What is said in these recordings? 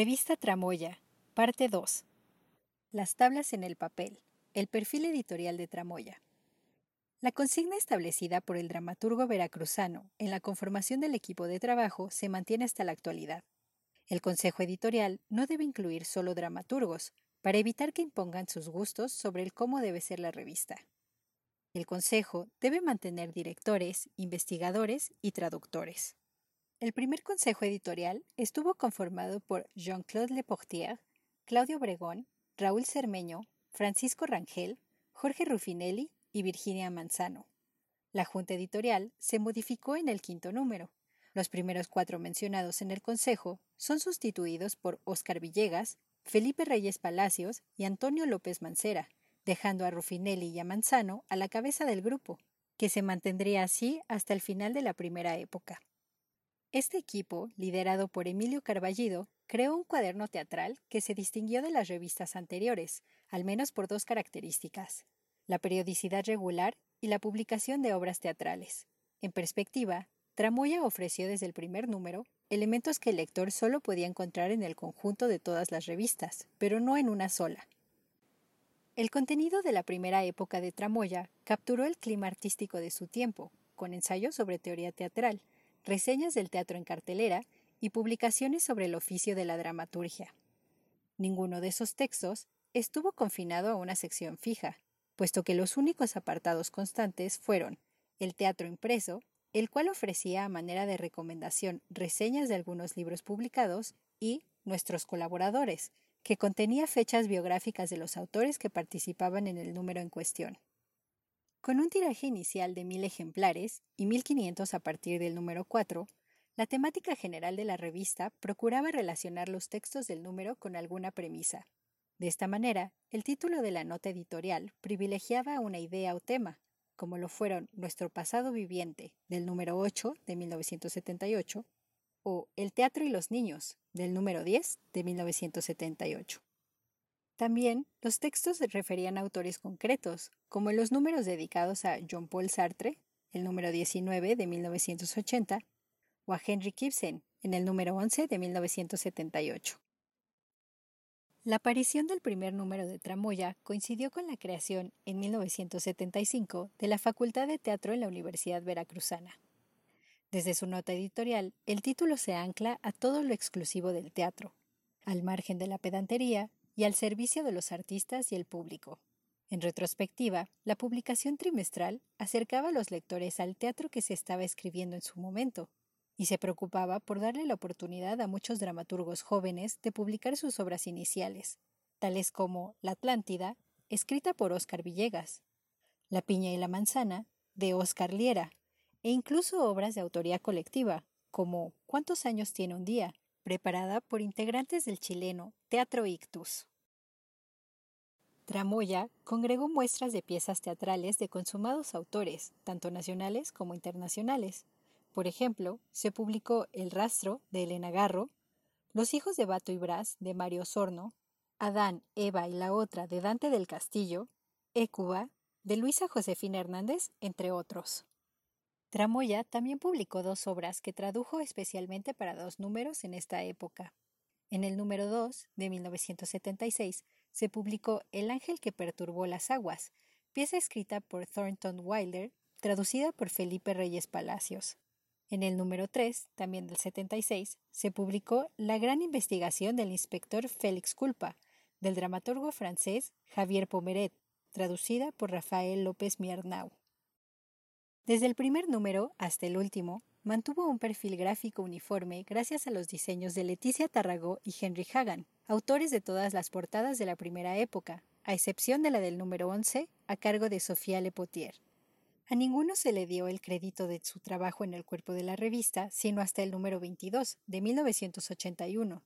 Revista Tramoya, parte 2. Las tablas en el papel. El perfil editorial de Tramoya. La consigna establecida por el dramaturgo veracruzano en la conformación del equipo de trabajo se mantiene hasta la actualidad. El consejo editorial no debe incluir solo dramaturgos, para evitar que impongan sus gustos sobre el cómo debe ser la revista. El consejo debe mantener directores, investigadores y traductores. El primer consejo editorial estuvo conformado por Jean-Claude Leportier, Claudio Obregón, Raúl Cermeño, Francisco Rangel, Jorge Rufinelli y Virginia Manzano. La junta editorial se modificó en el quinto número. Los primeros cuatro mencionados en el consejo son sustituidos por Óscar Villegas, Felipe Reyes Palacios y Antonio López Mancera, dejando a Rufinelli y a Manzano a la cabeza del grupo, que se mantendría así hasta el final de la primera época. Este equipo, liderado por Emilio Carballido, creó un cuaderno teatral que se distinguió de las revistas anteriores, al menos por dos características, la periodicidad regular y la publicación de obras teatrales. En perspectiva, Tramoya ofreció desde el primer número elementos que el lector solo podía encontrar en el conjunto de todas las revistas, pero no en una sola. El contenido de la primera época de Tramoya capturó el clima artístico de su tiempo, con ensayos sobre teoría teatral, reseñas del teatro en cartelera y publicaciones sobre el oficio de la dramaturgia. Ninguno de esos textos estuvo confinado a una sección fija, puesto que los únicos apartados constantes fueron el teatro impreso el cual ofrecía a manera de recomendación reseñas de algunos libros publicados y Nuestros colaboradores, que contenía fechas biográficas de los autores que participaban en el número en cuestión. Con un tiraje inicial de mil ejemplares y 1500 a partir del número 4, la temática general de la revista procuraba relacionar los textos del número con alguna premisa. De esta manera, el título de la nota editorial privilegiaba una idea o tema, como lo fueron Nuestro pasado viviente, del número 8 de 1978, o El teatro y los niños, del número 10 de 1978. También los textos referían a autores concretos, como en los números dedicados a John Paul Sartre, el número 19 de 1980, o a Henry Gibson, en el número 11 de 1978. La aparición del primer número de Tramoya coincidió con la creación, en 1975, de la Facultad de Teatro en la Universidad Veracruzana. Desde su nota editorial, el título se ancla a todo lo exclusivo del teatro, al margen de la pedantería y al servicio de los artistas y el público. En retrospectiva, la publicación trimestral acercaba a los lectores al teatro que se estaba escribiendo en su momento, y se preocupaba por darle la oportunidad a muchos dramaturgos jóvenes de publicar sus obras iniciales, tales como La Atlántida, escrita por Óscar Villegas, La Piña y la Manzana, de Óscar Liera, e incluso obras de autoría colectiva, como ¿Cuántos años tiene un día?, preparada por integrantes del chileno Teatro Ictus. Tramoya congregó muestras de piezas teatrales de consumados autores, tanto nacionales como internacionales, por ejemplo, se publicó El rastro de Elena Garro, Los hijos de Bato y Brás, de Mario Sorno, Adán, Eva y la otra, de Dante del Castillo, Écuba, de Luisa Josefina Hernández, entre otros. Tramoya también publicó dos obras que tradujo especialmente para dos números en esta época. En el número 2, de 1976, se publicó El ángel que perturbó las aguas, pieza escrita por Thornton Wilder, traducida por Felipe Reyes Palacios. En el número 3, también del 76, se publicó La gran investigación del inspector Félix Culpa, del dramaturgo francés Javier Pomeret, traducida por Rafael López Miernau. Desde el primer número hasta el último, mantuvo un perfil gráfico uniforme gracias a los diseños de Leticia Tarragó y Henry Hagan, autores de todas las portadas de la primera época, a excepción de la del número 11, a cargo de Sofía Lepotier. A ninguno se le dio el crédito de su trabajo en el cuerpo de la revista, sino hasta el número 22, de 1981,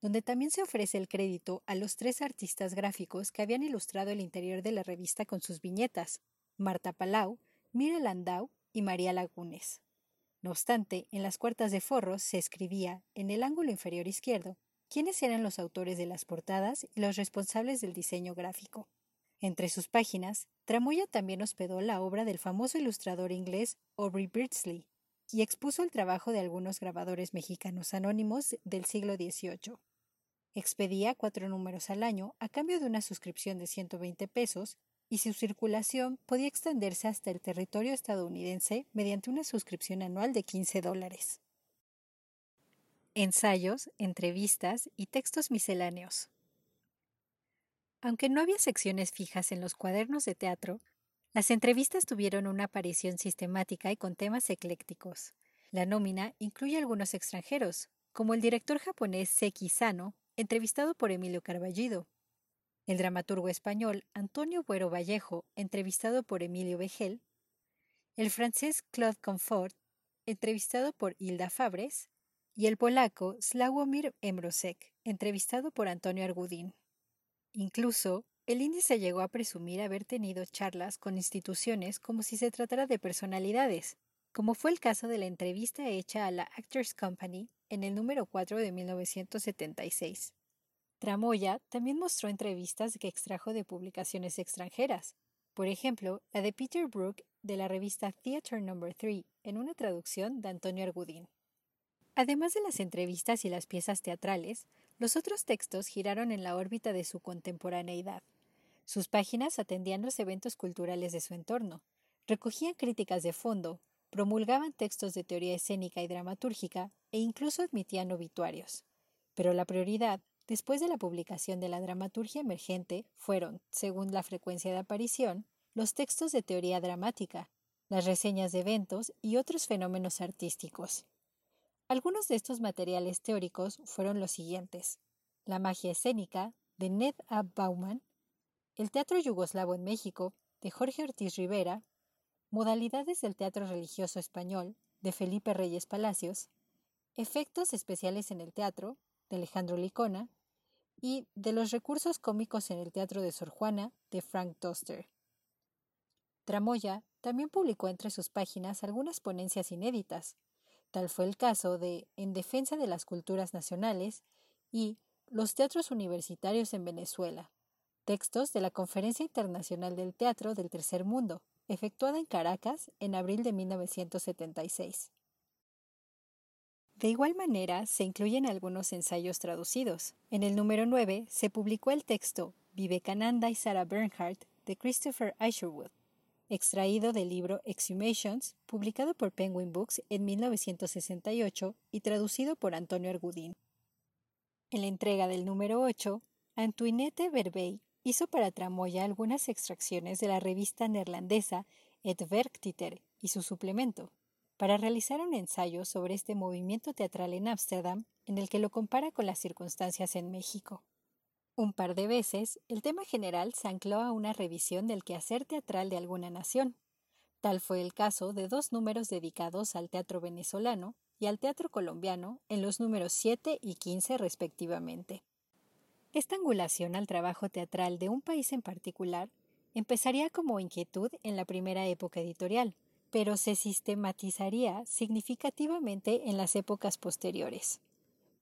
donde también se ofrece el crédito a los tres artistas gráficos que habían ilustrado el interior de la revista con sus viñetas, Marta Palau, Mira Landau y María Lagunes. No obstante, en las cuartas de forros se escribía, en el ángulo inferior izquierdo, quiénes eran los autores de las portadas y los responsables del diseño gráfico. Entre sus páginas, Tramoya también hospedó la obra del famoso ilustrador inglés Aubrey Beardsley y expuso el trabajo de algunos grabadores mexicanos anónimos del siglo XVIII. Expedía cuatro números al año a cambio de una suscripción de 120 pesos y su circulación podía extenderse hasta el territorio estadounidense mediante una suscripción anual de 15 dólares. Ensayos, entrevistas y textos misceláneos. Aunque no había secciones fijas en los cuadernos de teatro, las entrevistas tuvieron una aparición sistemática y con temas eclécticos. La nómina incluye algunos extranjeros, como el director japonés Seki Sano, entrevistado por Emilio Carballido, el dramaturgo español Antonio Buero Vallejo, entrevistado por Emilio Vegel, el francés Claude Comfort, entrevistado por Hilda Fabres, y el polaco Slawomir Emrosek, entrevistado por Antonio Argudín. Incluso, el índice llegó a presumir haber tenido charlas con instituciones como si se tratara de personalidades, como fue el caso de la entrevista hecha a la Actors Company en el número 4 de 1976. Tramoya también mostró entrevistas que extrajo de publicaciones extranjeras, por ejemplo, la de Peter Brook de la revista Theatre No. 3, en una traducción de Antonio Argudín. Además de las entrevistas y las piezas teatrales, los otros textos giraron en la órbita de su contemporaneidad. Sus páginas atendían los eventos culturales de su entorno, recogían críticas de fondo, promulgaban textos de teoría escénica y dramatúrgica e incluso admitían obituarios. Pero la prioridad, después de la publicación de la dramaturgia emergente, fueron, según la frecuencia de aparición, los textos de teoría dramática, las reseñas de eventos y otros fenómenos artísticos. Algunos de estos materiales teóricos fueron los siguientes: La magia escénica, de Ned A. Bauman, El teatro yugoslavo en México, de Jorge Ortiz Rivera, Modalidades del teatro religioso español, de Felipe Reyes Palacios, Efectos especiales en el teatro, de Alejandro Licona, y de los recursos cómicos en el teatro de Sor Juana, de Frank Toster. Tramoya también publicó entre sus páginas algunas ponencias inéditas, Tal fue el caso de En defensa de las culturas nacionales y Los teatros universitarios en Venezuela, textos de la Conferencia Internacional del Teatro del Tercer Mundo, efectuada en Caracas en abril de 1976. De igual manera, se incluyen algunos ensayos traducidos. En el número 9 se publicó el texto Vivekananda y Sarah Bernhardt de Christopher Isherwood, extraído del libro Exhumations, publicado por Penguin Books en 1968 y traducido por Antonio Argudín. En la entrega del número 8, Antoinette Verbey hizo para Tramoya algunas extracciones de la revista neerlandesa Het Werktiter y su suplemento, para realizar un ensayo sobre este movimiento teatral en Ámsterdam, en el que lo compara con las circunstancias en México. Un par de veces, el tema general se ancló a una revisión del quehacer teatral de alguna nación. Tal fue el caso de dos números dedicados al teatro venezolano y al teatro colombiano en los números 7 y 15 respectivamente. Esta angulación al trabajo teatral de un país en particular empezaría como inquietud en la primera época editorial, pero se sistematizaría significativamente en las épocas posteriores.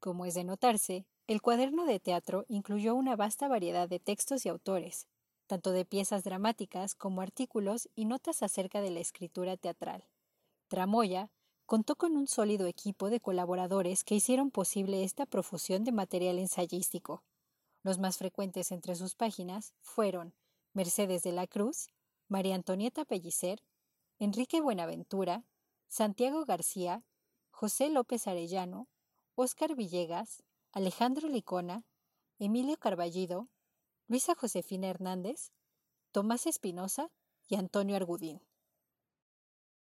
Como es de notarse, el cuaderno de teatro incluyó una vasta variedad de textos y autores, tanto de piezas dramáticas como artículos y notas acerca de la escritura teatral. Tramoya contó con un sólido equipo de colaboradores que hicieron posible esta profusión de material ensayístico. Los más frecuentes entre sus páginas fueron Mercedes de la Cruz, María Antonieta Pellicer, Enrique Buenaventura, Santiago García, José López Arellano, Óscar Villegas, Alejandro Licona, Emilio Carballido, Luisa Josefina Hernández, Tomás Espinosa y Antonio Argudín.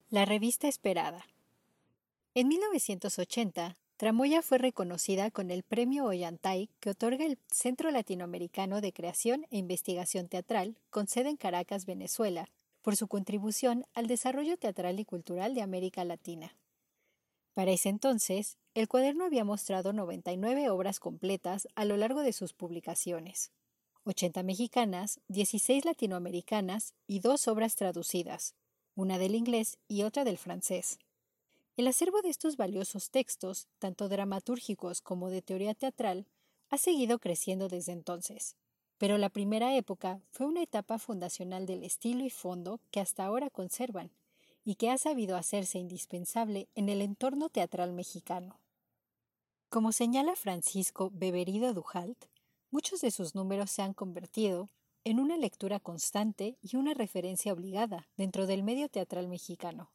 La revista esperada. En 1980, Tramoya fue reconocida con el Premio Ollantay que otorga el Centro Latinoamericano de Creación e Investigación Teatral, con sede en Caracas, Venezuela, por su contribución al desarrollo teatral y cultural de América Latina. Para ese entonces, el cuaderno había mostrado 99 obras completas a lo largo de sus publicaciones, 80 mexicanas, 16 latinoamericanas y dos obras traducidas, una del inglés y otra del francés. El acervo de estos valiosos textos, tanto dramatúrgicos como de teoría teatral, ha seguido creciendo desde entonces, pero la primera época fue una etapa fundacional del estilo y fondo que hasta ahora conservan y que ha sabido hacerse indispensable en el entorno teatral mexicano. Como señala Francisco Beberido Dujalt, muchos de sus números se han convertido en una lectura constante y una referencia obligada dentro del medio teatral mexicano.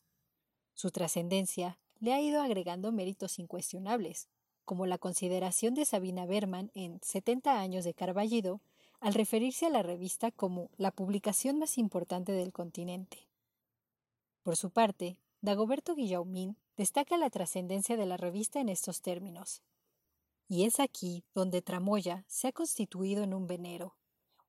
Su trascendencia le ha ido agregando méritos incuestionables, como la consideración de Sabina Berman en 70 años de Carballido al referirse a la revista como la publicación más importante del continente. Por su parte, Dagoberto Guillaumín destaca la trascendencia de la revista en estos términos. Y es aquí donde Tramoya se ha constituido en un venero,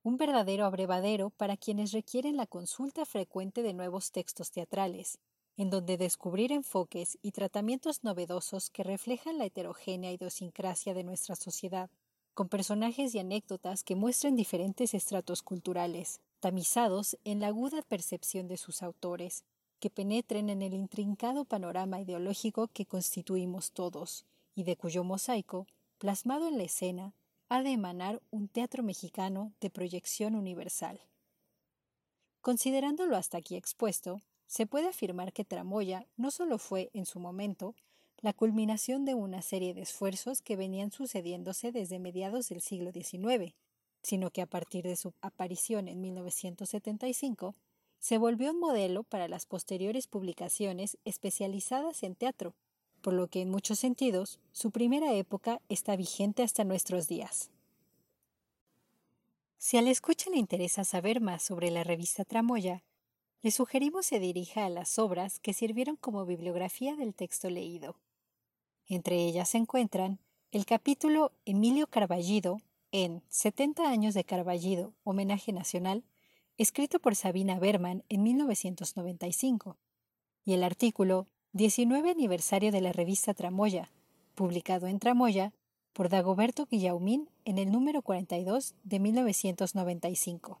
un verdadero abrevadero para quienes requieren la consulta frecuente de nuevos textos teatrales, en donde descubrir enfoques y tratamientos novedosos que reflejan la heterogénea idiosincrasia de nuestra sociedad, con personajes y anécdotas que muestren diferentes estratos culturales, tamizados en la aguda percepción de sus autores, que penetren en el intrincado panorama ideológico que constituimos todos, y de cuyo mosaico, plasmado en la escena, ha de emanar un teatro mexicano de proyección universal. Considerándolo hasta aquí expuesto, se puede afirmar que Tramoya no solo fue, en su momento, la culminación de una serie de esfuerzos que venían sucediéndose desde mediados del siglo XIX, sino que a partir de su aparición en 1975 se volvió un modelo para las posteriores publicaciones especializadas en teatro, por lo que en muchos sentidos su primera época está vigente hasta nuestros días. Si al escucha le interesa saber más sobre la revista Tramoya, le sugerimos se dirija a las obras que sirvieron como bibliografía del texto leído. Entre ellas se encuentran el capítulo Emilio Carballido en 70 años de Carballido, homenaje nacional, escrito por Sabina Berman en 1995, y el artículo 19 aniversario de la revista Tramoya, publicado en Tramoya por Dagoberto Guillaumín en el número 42 de 1995.